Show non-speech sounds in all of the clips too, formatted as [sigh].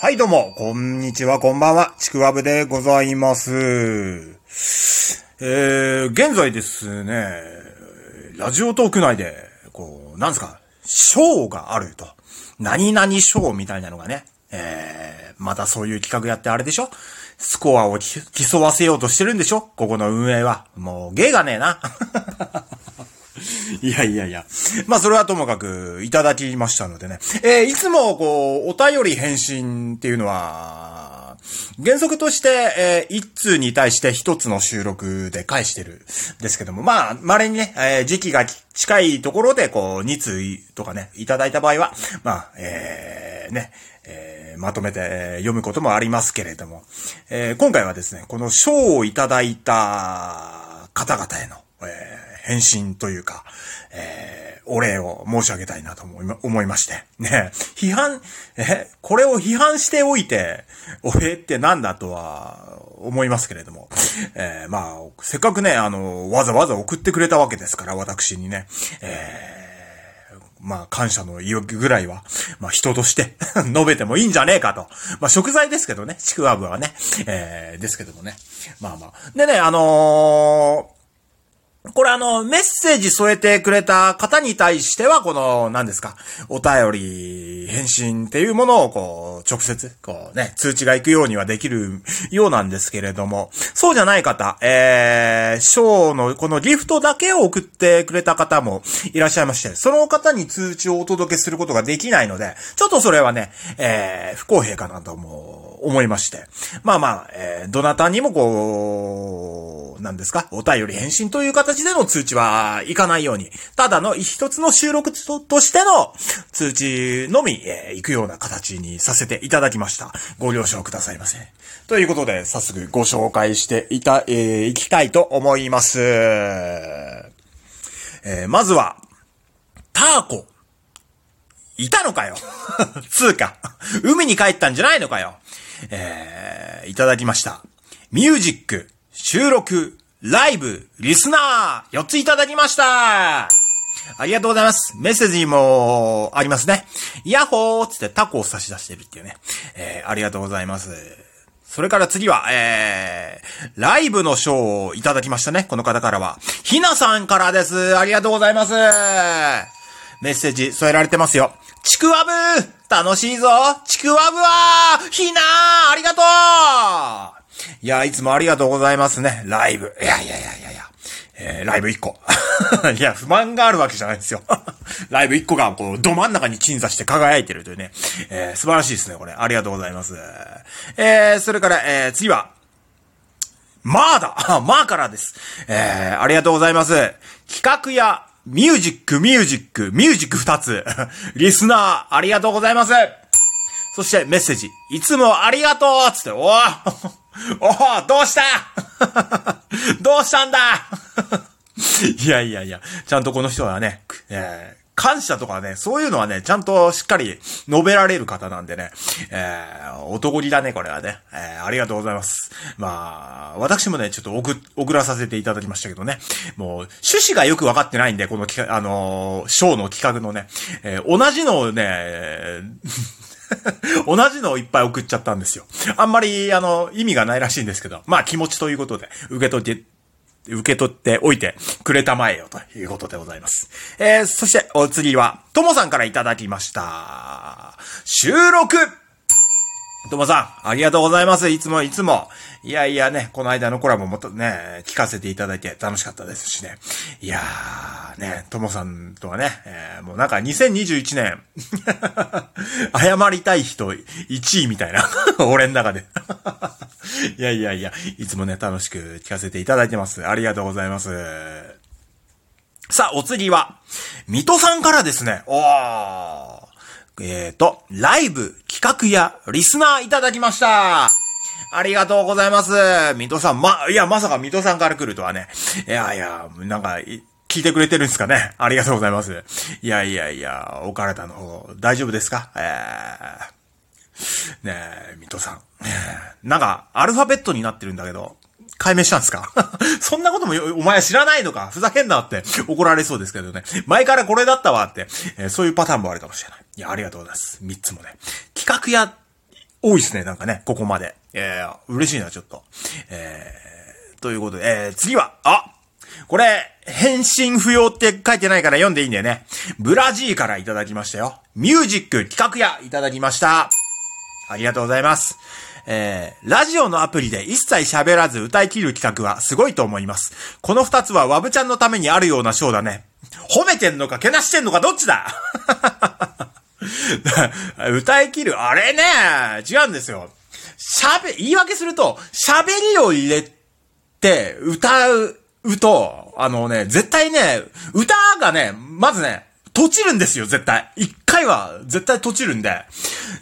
はい、どうも、こんにちは、こんばんは、ちくわぶでございます。えー、現在ですね、ラジオトーク内で、こう、なんですか、賞があると。何々賞みたいなのがね、えー、またそういう企画やってあれでしょスコアを競わせようとしてるんでしょここの運営は。もう、芸がねえな。[laughs] いやいやいや。まあ、それはともかく、いただきましたのでね。えー、いつも、こう、お便り返信っていうのは、原則として、えー、一通に対して一つの収録で返してるんですけども、まあ、稀にね、えー、時期が近いところで、こう、二通とかね、いただいた場合は、まあ、えー、ね、えー、まとめて、読むこともありますけれども、えー今回はですね、この賞をいただいた方々への、えー返信というか、えーお礼を申し上げたいなと思いま思いまして。ね、批判、え、これを批判しておいて、お礼ってなんだとは思いますけれども、えーまあ、せっかくね、あの、わざわざ送ってくれたわけですから、私にね、えーまあ、感謝の意欲ぐらいは、まあ、人として [laughs] 述べてもいいんじゃねえかと。まあ、食材ですけどね、ちくわぶはね。えー、ですけどもね。まあまあ。でね、あのーこれあの、メッセージ添えてくれた方に対しては、この、何ですか、お便り、返信っていうものを、こう、直接、こうね、通知が行くようにはできるようなんですけれども、そうじゃない方、えー、ショーのこのギフトだけを送ってくれた方もいらっしゃいまして、その方に通知をお届けすることができないので、ちょっとそれはね、えー、不公平かなと思、思いまして。まあまあ、えー、どなたにもこう、何ですか、お便り返信という形での通知はいかないように、ただの一つの収録ととしての通知のみ、えー行くような形にさせていただきました。ご了承くださいませ。ということで、早速ご紹介していた、えー、いきたいと思います。えーまずは、ターコ。いたのかよ [laughs] つうか、海に帰ったんじゃないのかよえー、いただきました。ミュージック、収録、ライブ、リスナー、4ついただきましたありがとうございます。メッセージもありますね。ヤッホーつってタコを差し出してるっていうね。えー、ありがとうございます。それから次は、えー、ライブの賞をいただきましたね。この方からは。ひなさんからです。ありがとうございます。メッセージ添えられてますよ。ちくわぶ楽しいぞちくわぶはひなーありがとういや、いつもありがとうございますね。ライブ。いやいやいやいやいや。えー、ライブ1個。[laughs] いや、不満があるわけじゃないんですよ。[laughs] ライブ1個が、こう、ど真ん中に鎮座して輝いてるというね。えー、素晴らしいですね、これ。ありがとうございます。えー、それから、えー、次は、まあだまあからです。えー、ありがとうございます。企画や、ミュージック、ミュージック、ミュージック2つ。[laughs] リスナー、ありがとうございます。そしてメッセージ。いつもありがとうつって、おーおーどうした？どうしたんだ？[laughs] いやいやいや、ちゃんとこの人はね、えー感謝とかね、そういうのはね、ちゃんとしっかり述べられる方なんでね、えー、男気だね、これはね。えー、ありがとうございます。まあ、私もね、ちょっと送、送らさせていただきましたけどね、もう、趣旨がよくわかってないんで、この企画、あのーショーの企画のね、えー同じのをね、[laughs] 同じのをいっぱい送っちゃったんですよ。あんまり、あの、意味がないらしいんですけど、まあ気持ちということで、受け取って、受け取っておいてくれたまえよということでございます。えー、そしてお次は、ともさんからいただきました。収録ともさん、ありがとうございます。いつもいつも。いやいやね、この間のコラボもとね、聞かせていただいて楽しかったですしね。いやー、ね、ともさんとはね、えーもうなんか2021年、[laughs] 謝りたい人1位みたいな、[laughs] 俺の中で。[laughs] いやいやいや、いつもね、楽しく聞かせていただいてます。ありがとうございます。さあ、お次は、水戸さんからですね。おー。えーと、ライブ、企画やリスナーいただきました。ありがとうございます。水戸さん、ま、いや、まさか水戸さんから来るとはね。いやいや、なんか、聞いてくれてるんですかね。ありがとうございます。いやいやいや、お体の方、大丈夫ですか？えー、ねえ、水戸さん。なんか、アルファベットになってるんだけど、解明したんですか？[laughs] そんなこともお前知らないのか？ふざけんなって怒られそうですけどね。前からこれだったわって、えーそういうパターンもあるかもしれない。いや、ありがとうございます。三つもね。企画や多いですね、なんかね、ここまで。えー、嬉しいな、ちょっと。えー、ということで、えー、次は、あこれ、返信不要って書いてないから読んでいいんだよね。ブラジーからいただきましたよ。ミュージック企画屋いただきました。ありがとうございます。えー、ラジオのアプリで一切喋らず歌い切る企画はすごいと思います。この二つはワブちゃんのためにあるようなショーだね。褒めてんのかけなしてんのかどっちだ？[laughs] 歌い切る？あれね違うんですよ。喋、言い訳すると、喋りを入れて歌う、と、あのね、絶対ね、歌がね、まずね、閉じるんですよ、絶対。一回は絶対閉じるんで。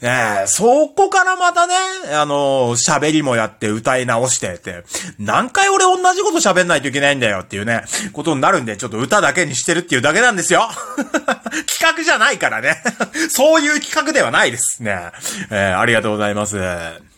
えー、そこからまたね、あのー、喋りもやって歌い直してって、何回俺同じこと喋んないといけないんだよっていうね、ことになるんで、ちょっと歌だけにしてるっていうだけなんですよ。[laughs] 企画じゃないからね。そういう企画ではないですね。えー、ありがとうございます。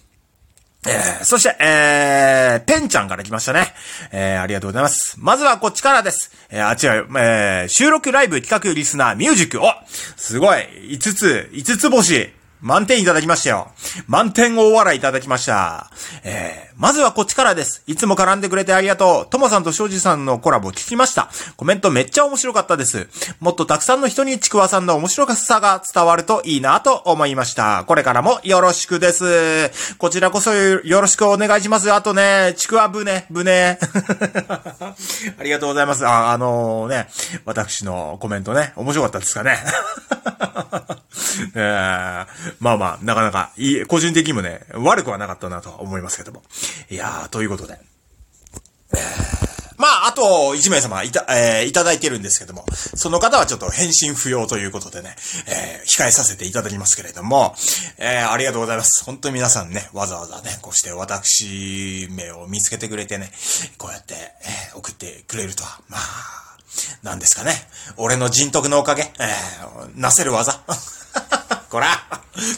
えー、そして、えー、ペンちゃんから来ましたね。えー、ありがとうございます。まずはこっちからです。えー、あ、違う、えー、収録ライブ企画リスナーミュージック。おすごい !5 つ、5つ星。満点いただきましたよ。満点大笑いいただきました。えー、まずはこっちからです。いつも絡んでくれてありがとう。ともさんと庄司さんのコラボ聞きました。コメントめっちゃ面白かったです。もっとたくさんの人にちくわさんの面白さが伝わるといいなと思いました。これからもよろしくです。こちらこそよろしくお願いします。あとね、ちくわぶね、ぶね。[laughs] ありがとうございます。あ、あのー、ね、私のコメントね、面白かったですかね。[laughs] [laughs] えー、まあまあ、なかなか、いい、個人的にもね、悪くはなかったなと思いますけども。いやー、ということで。えまあ、あと、1名様いた、えー、いただいてるんですけども、その方はちょっと返信不要ということでね、えー、控えさせていただきますけれども、えー、ありがとうございます。本当に皆さんね、わざわざね、こうして私名を見つけてくれてね、こうやって、えー、送ってくれるとは、まあ、なんですかね。俺の人徳のおかげ、えー、なせる技。[laughs] こら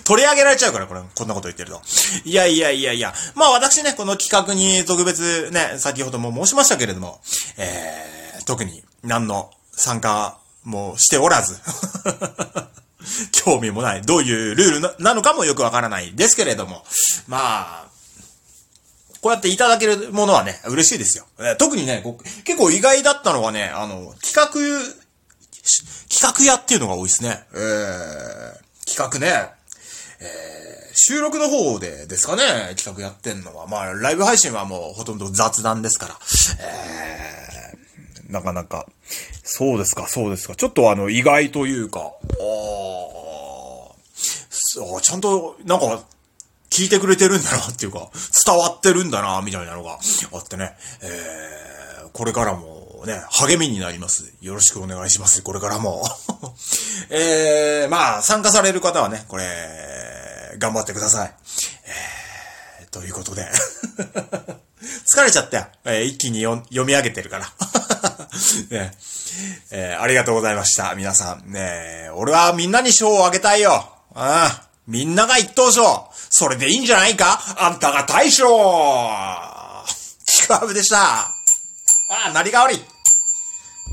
取り上げられちゃうから、これ、こんなこと言ってると。いやいやいやいや。まあ私ね、この企画に特別ね、先ほども申しましたけれども、えー、特に何の参加もしておらず、[laughs] 興味もない、どういうルールなのかもよくわからないですけれども、まあ、こうやっていただけるものはね、嬉しいですよ。特にね、結構意外だったのはね、あの、企画、企画屋っていうのが多いですね。えー、企画ね。えー、収録の方でですかね、企画やってんのは。まあ、ライブ配信はもうほとんど雑談ですから。えー、なかなか、そうですか、そうですか。ちょっとあの、意外というか、あそう、ちゃんと、なんか、聞いてくれてるんだなっていうか、伝わってるんだな、みたいなのがあってね、えー、これからもね、励みになります。よろしくお願いします。これからも。[laughs] えー、まあ、参加される方はね、これ、頑張ってください。えー、ということで。[laughs] 疲れちゃったよ。えー、一気に読み上げてるから。[laughs] ねえー、ありがとうございました。皆さん。ね俺はみんなに賞をあげたいよ。ああ。みんなが一等賞。それでいいんじゃないか？あんたが大将ちくわぶでした。ああ、なりがわり。